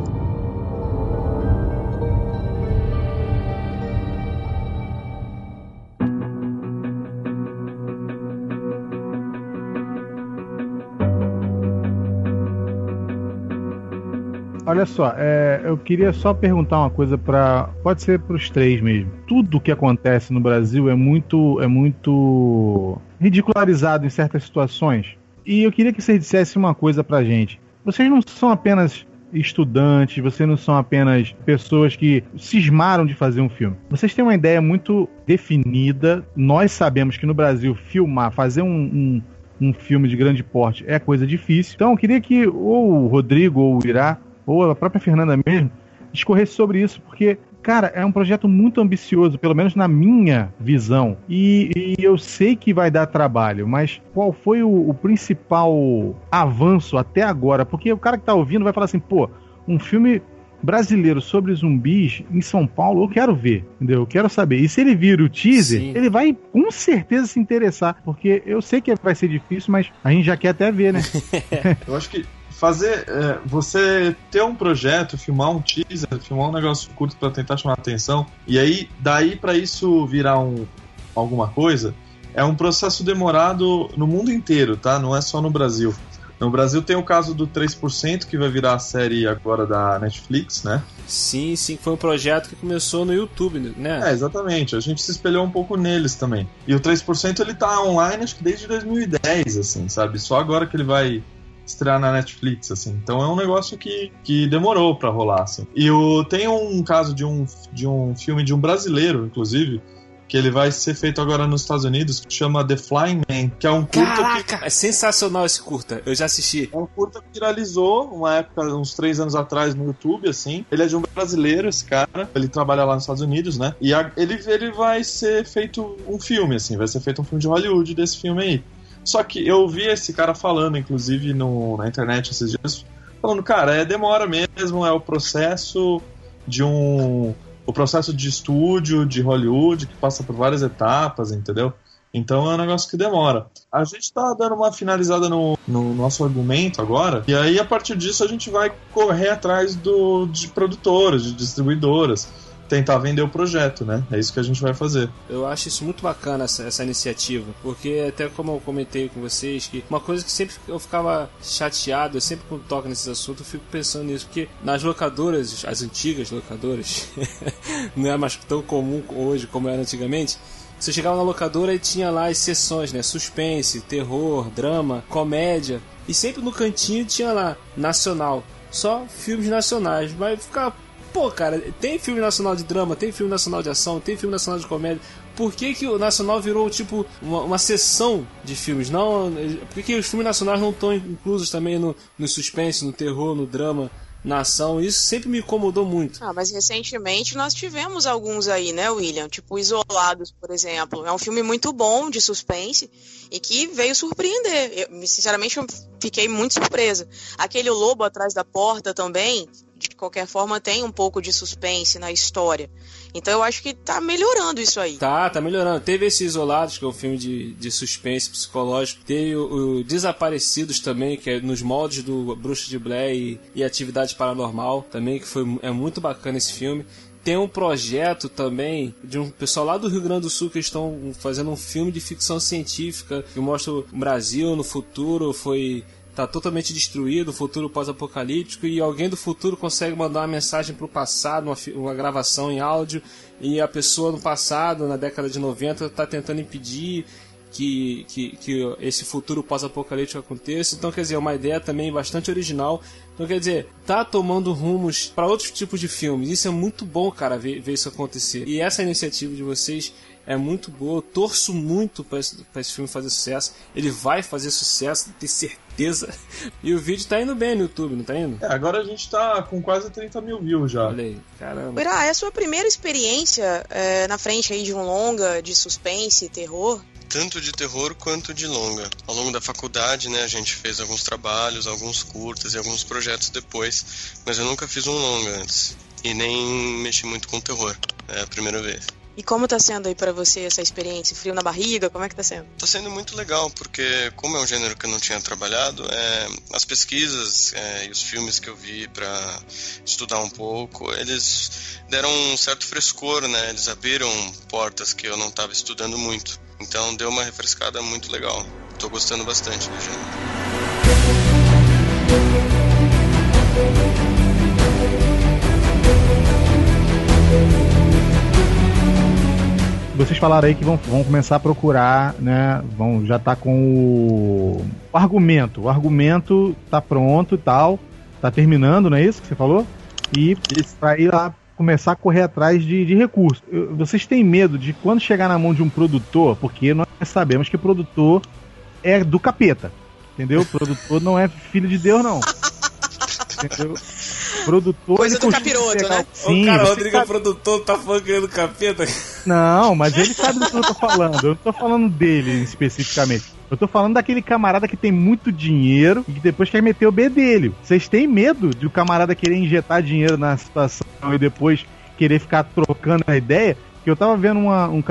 Olha só, é, eu queria só perguntar uma coisa para, pode ser para os três mesmo. Tudo que acontece no Brasil é muito, é muito ridicularizado em certas situações. E eu queria que vocês dissessem uma coisa pra gente. Vocês não são apenas estudantes, vocês não são apenas pessoas que cismaram de fazer um filme. Vocês têm uma ideia muito definida. Nós sabemos que no Brasil filmar, fazer um, um um filme de grande porte é coisa difícil. Então eu queria que ou o Rodrigo ou o Irá ou a própria Fernanda mesmo discorresse sobre isso, porque cara, é um projeto muito ambicioso, pelo menos na minha visão. E, e eu sei que vai dar trabalho, mas qual foi o, o principal avanço até agora? Porque o cara que tá ouvindo vai falar assim, pô, um filme brasileiro sobre zumbis em São Paulo, eu quero ver, entendeu? Eu quero saber. E se ele vir o teaser, Sim. ele vai com certeza se interessar, porque eu sei que vai ser difícil, mas a gente já quer até ver, né? [LAUGHS] [LAUGHS] Eu acho que fazer. é, você ter um projeto, filmar um teaser, filmar um negócio curto pra tentar chamar atenção, e aí, daí pra isso virar um, alguma coisa, é um processo demorado no mundo inteiro, tá? Não é só no Brasil. No Brasil tem o caso do 3%, que vai virar a série agora da Netflix, né? Sim, sim, foi um projeto que começou no YouTube, né? É, exatamente. A gente se espelhou um pouco neles também. E o 3% ele tá online acho que desde 2010, assim, sabe? Só agora que ele vai estrear na Netflix, assim. Então é um negócio que, que demorou pra rolar, assim. E o, tem um caso de um, de um filme de um brasileiro, inclusive, que ele vai ser feito agora nos Estados Unidos, que chama The Flying Man, que é um curta Caraca, é sensacional esse curta. Eu já assisti. É um curta que viralizou uma época, uns três anos atrás, no YouTube, assim. Ele é de um brasileiro, esse cara. Ele trabalha lá nos Estados Unidos, né? E a- ele, ele vai ser feito um filme, assim. Vai ser feito um filme de Hollywood desse filme aí. Só que eu vi esse cara falando, inclusive, no, na internet esses dias, falando, cara, é demora mesmo, é o processo de um. O processo de estúdio de Hollywood que passa por várias etapas, entendeu? Então é um negócio que demora. A gente tá dando uma finalizada no, no nosso argumento agora, e aí a partir disso a gente vai correr atrás do, de produtoras, de distribuidoras, tentar vender o projeto, né? É isso que a gente vai fazer. Eu acho isso muito bacana, essa, essa iniciativa. Porque, até como eu comentei com vocês, que uma coisa que sempre eu ficava chateado, eu sempre quando toco nesses assuntos, eu fico pensando nisso. Porque nas locadoras, as antigas locadoras, [LAUGHS] não é mais tão comum hoje como era antigamente. Você chegava na locadora e tinha lá as sessões, né? Suspense, terror, drama, comédia. E sempre no cantinho tinha lá, nacional. Só filmes nacionais. Mas ficava Pô, cara, tem filme nacional de drama, tem filme nacional de ação, tem filme nacional de comédia. Por que, que o nacional virou tipo uma, uma sessão de filmes? Não, por que, que os filmes nacionais não estão inclusos também no, no suspense, no terror, no drama, na ação? Isso sempre me incomodou muito. Ah, mas recentemente nós tivemos alguns aí, né, William? Tipo Isolados, por exemplo. É um filme muito bom de suspense e que veio surpreender. Eu, sinceramente, eu fiquei muito surpresa. Aquele Lobo Atrás da Porta também, de qualquer forma, tem um pouco de suspense na história. Então eu acho que tá melhorando isso aí. Tá, tá melhorando. Teve esse Isolados, que é um filme de, de suspense psicológico. Teve o, o Desaparecidos também, que é nos moldes do Bruxa de Blair e, e Atividade Paranormal também, que foi, é muito bacana esse filme. Tem um projeto também de um pessoal lá do Rio Grande do Sul que estão fazendo um filme de ficção científica que mostra o Brasil no futuro foi tá totalmente destruído, futuro pós-apocalíptico e alguém do futuro consegue mandar uma mensagem para o passado, uma, uma, gravação em áudio e a pessoa no passado, na década de 90, está tentando impedir que, que, que esse futuro pós-apocalíptico aconteça. Então, quer dizer, é uma ideia também bastante original. Então, quer dizer, tá tomando rumos para outros tipos de filmes. Isso é muito bom, cara, ver, ver isso acontecer. E essa iniciativa de vocês é muito boa. Eu torço muito para esse, esse, filme fazer sucesso. Ele vai fazer sucesso, tenho certeza. [LAUGHS] E o vídeo tá indo bem no YouTube, não tá indo? É, agora a gente tá com quase 30 mil views já. Olha aí, caramba. Irá, é a sua primeira experiência é, na frente aí de um longa de suspense, terror? tanto de terror quanto de longa. Ao longo da faculdade, né, a gente fez alguns trabalhos, alguns curtas e alguns projetos depois, mas eu nunca fiz um longa antes e nem mexi muito com terror. É a primeira vez. E como tá sendo aí para você essa experiência? Frio na barriga? Como é que tá sendo? Tá sendo muito legal, porque como é um gênero que eu não tinha trabalhado, é, as pesquisas é, e os filmes que eu vi para estudar um pouco, eles deram um certo frescor, né? Eles abriram portas que eu não estava estudando muito. Então deu uma refrescada muito legal. Tô gostando bastante do gênero. Vocês falaram aí que vão, vão começar a procurar, né? Vão já tá com o, o argumento. O argumento tá pronto e tal. Tá terminando, não é isso que você falou? E para ir lá começar a correr atrás de, de recursos. Vocês têm medo de quando chegar na mão de um produtor, porque nós sabemos que produtor é do capeta. Entendeu? produtor não é filho de Deus, não. [LAUGHS] Entendeu? Produtor. Coisa do capiroto, né? Sim, o cara, Rodrigo sabe... é produtor, tá falando que é do capeta. Não, mas ele sabe do que eu tô falando. Eu não tô falando dele especificamente. Eu tô falando daquele camarada que tem muito dinheiro e que depois quer meter o B dele. Vocês têm medo de o camarada querer injetar dinheiro na situação e depois querer ficar trocando a ideia? Que eu tava vendo uma, um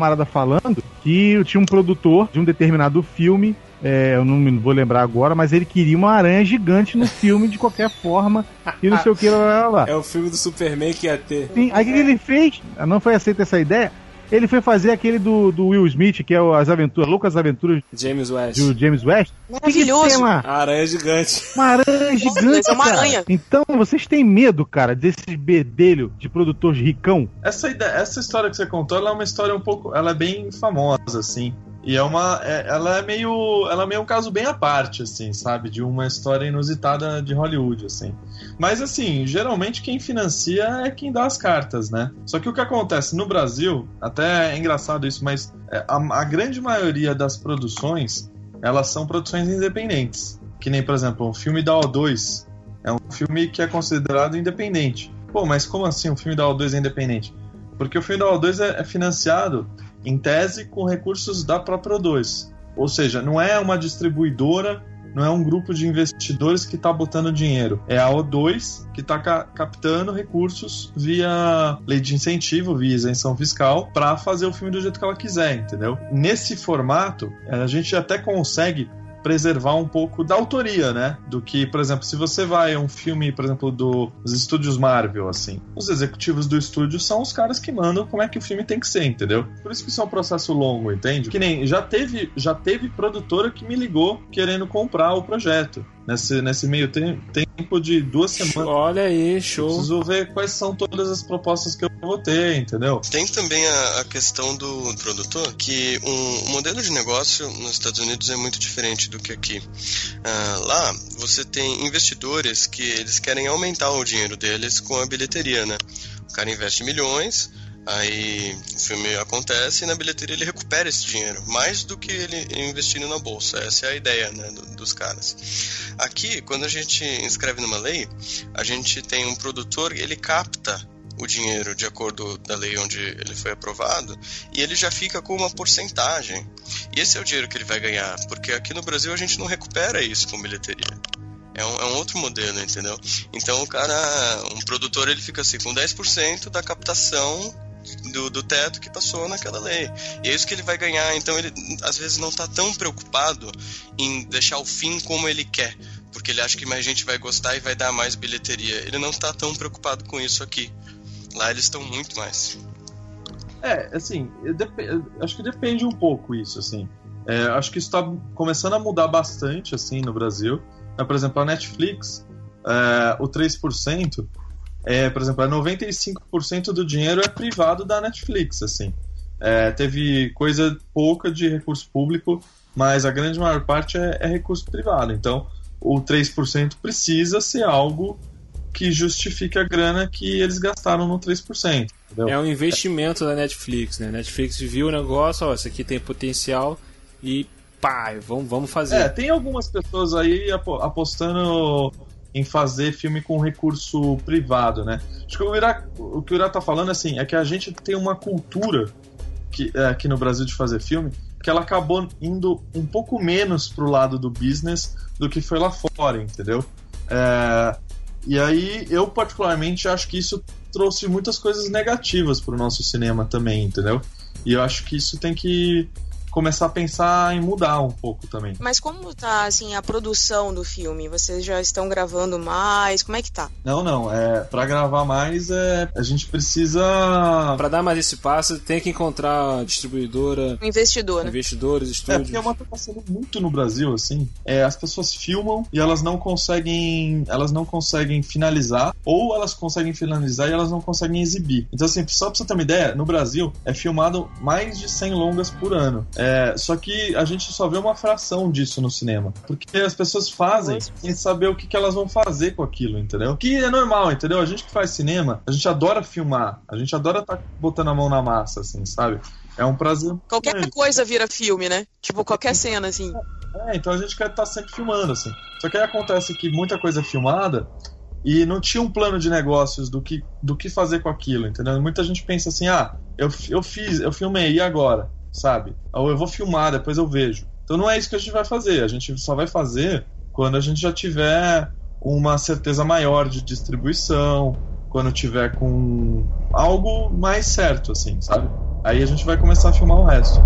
camarada falando que tinha um produtor de um determinado filme é, eu não me vou lembrar agora, mas ele queria uma aranha gigante no filme de qualquer forma e não sei o que lá, lá, lá. É o filme do Superman que ia ter. Sim, aí o que ele fez? Não foi aceita essa ideia. Ele foi fazer aquele do, do Will Smith, que é o As Aventuras, Loucas Aventuras James West. do James West. Maravilhoso. Que tema? Aranha gigante. Uma aranha gigante. é uma cara. aranha. Então, vocês têm medo, cara, desses bedelho de produtor ricão? Essa, ideia, essa história que você contou, ela é uma história um pouco. Ela é bem famosa, assim. E é uma. É, ela é meio. Ela é meio um caso bem à parte, assim, sabe? De uma história inusitada de Hollywood, assim. Mas assim, geralmente quem financia é quem dá as cartas, né? Só que o que acontece no Brasil, até é engraçado isso, mas é, a, a grande maioria das produções, elas são produções independentes. Que nem, por exemplo, o filme da O2 é um filme que é considerado independente. Pô, mas como assim um filme da O2 é independente? Porque o filme da O2 é, é financiado em tese com recursos da própria O2. Ou seja, não é uma distribuidora, não é um grupo de investidores que está botando dinheiro. É a O2 que está ca captando recursos via lei de incentivo, via isenção fiscal, para fazer o filme do jeito que ela quiser, entendeu? Nesse formato, a gente até consegue preservar um pouco da autoria, né? Do que, por exemplo, se você vai a um filme, por exemplo, dos estúdios Marvel, assim, os executivos do estúdio são os caras que mandam como é que o filme tem que ser, entendeu? Por isso que isso é um processo longo, entende? Que nem já teve, já teve produtora que me ligou querendo comprar o projeto nesse, nesse meio tempo de duas semanas. Olha aí, show. Preciso ver quais são todas as propostas que eu vou ter, entendeu? Tem também a, a questão do produtor, que um, o modelo de negócio nos Estados Unidos é muito diferente do que aqui. Uh, lá, você tem investidores que eles querem aumentar o dinheiro deles com a bilheteria, né? O cara investe milhões, Aí o filme acontece e na bilheteria ele recupera esse dinheiro, mais do que ele investindo na bolsa. Essa é a ideia né, do, dos caras. Aqui, quando a gente inscreve numa lei, a gente tem um produtor, ele capta o dinheiro de acordo da lei onde ele foi aprovado e ele já fica com uma porcentagem. E esse é o dinheiro que ele vai ganhar, porque aqui no Brasil a gente não recupera isso com bilheteria. É um, é um, outro modelo, entendeu? Então o cara, um produtor, ele fica assim com 10% da captação do, do teto que passou naquela lei. E é isso que ele vai ganhar. Então ele às vezes não está tão preocupado em deixar o fim como ele quer, porque ele acha que mais gente vai gostar e vai dar mais bilheteria. Ele não está tão preocupado com isso aqui. Lá eles estão muito mais. É, assim, acho que depende um pouco isso, assim. É, acho que isso está começando a mudar bastante, assim, no Brasil. É, por exemplo, a Netflix, é, o 3%, é, por exemplo, é 95% do dinheiro é privado da Netflix, assim. É, teve coisa pouca de recurso público, mas a grande maior parte é, é recurso privado. Então, o 3% precisa ser algo que justifique a grana que eles gastaram no 3%. Entendeu? É um investimento da Netflix, né? Netflix viu o negócio, ó, isso aqui tem potencial e pá, vamos, vamos fazer. É, tem algumas pessoas aí apostando em fazer filme com recurso privado, né? Acho que o, Ira, o que o Ira tá falando assim é que a gente tem uma cultura que, é, aqui no Brasil de fazer filme que ela acabou indo um pouco menos pro lado do business do que foi lá fora, entendeu? É, e aí eu particularmente acho que isso trouxe muitas coisas negativas pro nosso cinema também, entendeu? E eu acho que isso tem que começar a pensar em mudar um pouco também. Mas como tá assim a produção do filme? Vocês já estão gravando mais? Como é que tá? Não, não, é para gravar mais é a gente precisa para dar mais esse passo tem que encontrar distribuidora, investidor, né? investidores, é, estúdios. É, porque é uma coisa passando muito no Brasil assim. É, as pessoas filmam e elas não conseguem, elas não conseguem finalizar ou elas conseguem finalizar e elas não conseguem exibir. Então assim, só para você ter uma ideia, no Brasil é filmado mais de 100 longas por ano. É, só que a gente só vê uma fração disso no cinema. Porque as pessoas fazem sem saber o que, que elas vão fazer com aquilo, entendeu? Que é normal, entendeu? A gente que faz cinema, a gente adora filmar, a gente adora estar tá botando a mão na massa, assim, sabe? É um prazer. Qualquer coisa vira filme, né? Tipo, qualquer cena, assim. É, então a gente quer estar tá sempre filmando, assim. Só que aí acontece que muita coisa é filmada e não tinha um plano de negócios do que, do que fazer com aquilo, entendeu? Muita gente pensa assim, ah, eu, eu fiz, eu filmei, e agora? Sabe? Ou eu vou filmar, depois eu vejo. Então não é isso que a gente vai fazer. A gente só vai fazer quando a gente já tiver uma certeza maior de distribuição, quando tiver com algo mais certo, assim, sabe? Aí a gente vai começar a filmar o resto.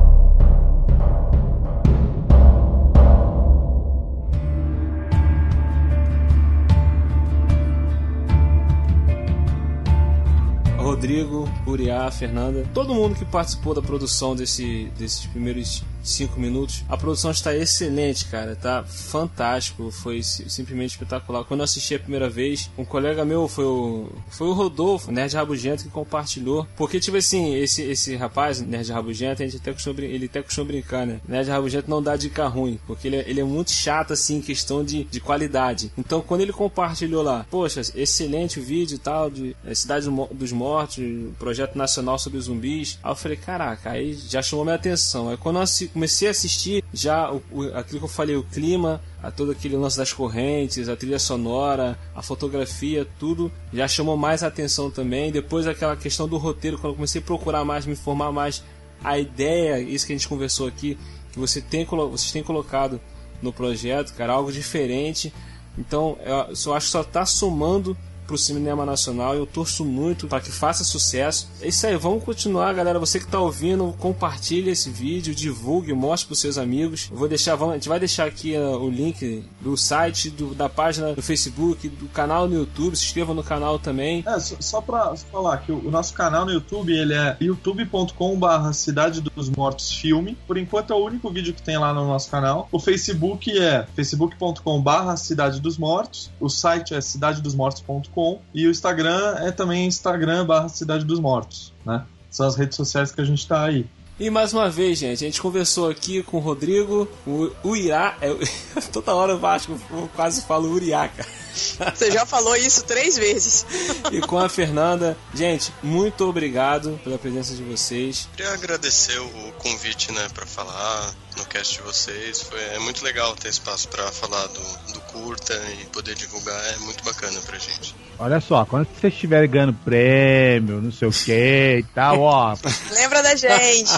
Rodrigo, Uriá, Fernanda, todo mundo que participou da produção desse, desses primeiros 5 minutos. A produção está excelente, cara, tá fantástico, foi simplesmente espetacular. Quando eu assisti a primeira vez, um colega meu foi o foi o Rodolfo, Nerd Rabugento, que compartilhou. Porque, tipo assim, esse, esse rapaz, Nerd Rabugento, a gente até costuma, ele até costuma brincar, né? Nerd Rabugento não dá dica ruim, porque ele, é, ele é muito chato, assim, em questão de, de qualidade. Então, quando ele compartilhou lá, poxa, excelente o vídeo e tal, de é, Cidade dos Mortos, projeto nacional sobre zumbis. Aí eu falei, caraca, aí já chamou minha atenção. Aí quando eu comecei a assistir, já o, o, aquilo que eu falei, o clima, a todo aquele lance das correntes, a trilha sonora, a fotografia, tudo já chamou mais atenção também. Depois aquela questão do roteiro, quando eu comecei a procurar mais, me informar mais, a ideia, isso que a gente conversou aqui, que você tem, vocês têm colocado no projeto, cara, algo diferente. Então, eu acho que só está somando pro cinema nacional. Eu torço muito para que faça sucesso. É isso aí, vamos continuar, galera. Você que tá ouvindo, compartilhe esse vídeo, divulgue, mostre pros seus amigos. Eu vou deixar, vamos, a gente vai deixar aqui uh, o link do site, do, da página do Facebook, do canal no YouTube. Se inscreva no canal também. É, só, só pra falar que o, o nosso canal no YouTube ele é youtube.com/barra Cidade dos Mortos Filme. Por enquanto é o único vídeo que tem lá no nosso canal. O Facebook é facebook.com/barra Cidade dos Mortos. O site é cidadedosmortos.com e o Instagram é também Instagram barra Cidade dos Mortos, né? São as redes sociais que a gente tá aí. E mais uma vez, gente, a gente conversou aqui com o Rodrigo, o, o Irá, é, [LAUGHS] toda hora eu acho que eu quase falo Uriá, cara. [LAUGHS] Você já falou isso três vezes. E com a Fernanda. Gente, muito obrigado pela presença de vocês. Queria agradecer o convite, né, para falar no cast de vocês. Foi, é muito legal ter espaço para falar do, do curta e poder divulgar. É muito bacana pra gente. Olha só, quando vocês estiverem ganhando prêmio, não sei o que e tal, ó. [LAUGHS] Lembra da gente.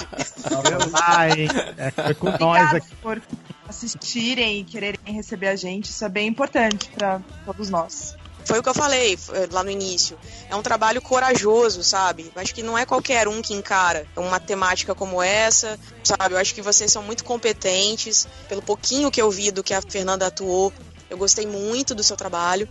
Lá, hein? É, foi com nós aqui. Por assistirem e quererem receber a gente, isso é bem importante para todos nós. Foi o que eu falei lá no início. É um trabalho corajoso, sabe? Acho que não é qualquer um que encara uma temática como essa, sabe? Eu acho que vocês são muito competentes. Pelo pouquinho que eu vi do que a Fernanda atuou, eu gostei muito do seu trabalho.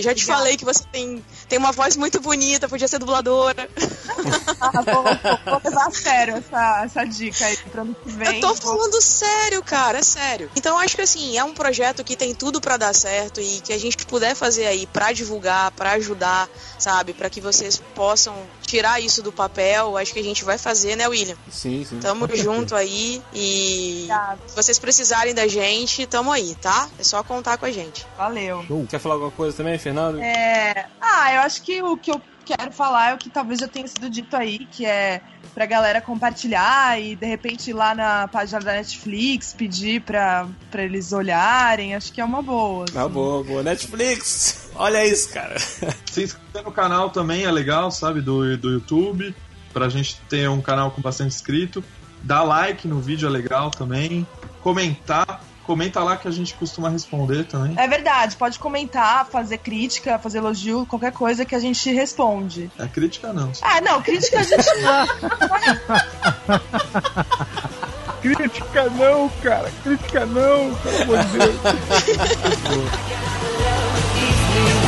Eu já te Obrigada. falei que você tem, tem uma voz muito bonita, podia ser dubladora. [LAUGHS] ah, vou, vou, vou levar a sério essa, essa dica aí pro ano que vem. Eu tô falando vou... sério, cara, é sério. Então acho que assim, é um projeto que tem tudo para dar certo e que a gente puder fazer aí para divulgar, para ajudar, sabe, para que vocês possam tirar isso do papel, acho que a gente vai fazer, né, William? Sim, sim. Tamo junto aí e se vocês precisarem da gente, tamo aí, tá? É só contar com a gente. Valeu. Quer falar alguma coisa também, Fernando? É... Ah, eu acho que o que eu quero falar é o que talvez já tenha sido dito aí, que é pra galera compartilhar e de repente ir lá na página da Netflix pedir pra, pra eles olharem. Acho que é uma boa. Assim. Ah, boa, boa. Netflix! [LAUGHS] Olha isso, cara. [LAUGHS] Se inscrever no canal também é legal, sabe? Do, do YouTube. Pra gente ter um canal com bastante inscrito. Dar like no vídeo é legal também. Comentar Comenta lá que a gente costuma responder também. É verdade, pode comentar, fazer crítica, fazer elogio, qualquer coisa que a gente responde. É crítica não. Ah, não, crítica a gente não. [LAUGHS] crítica não, cara. Crítica não, pelo amor de Deus. [LAUGHS]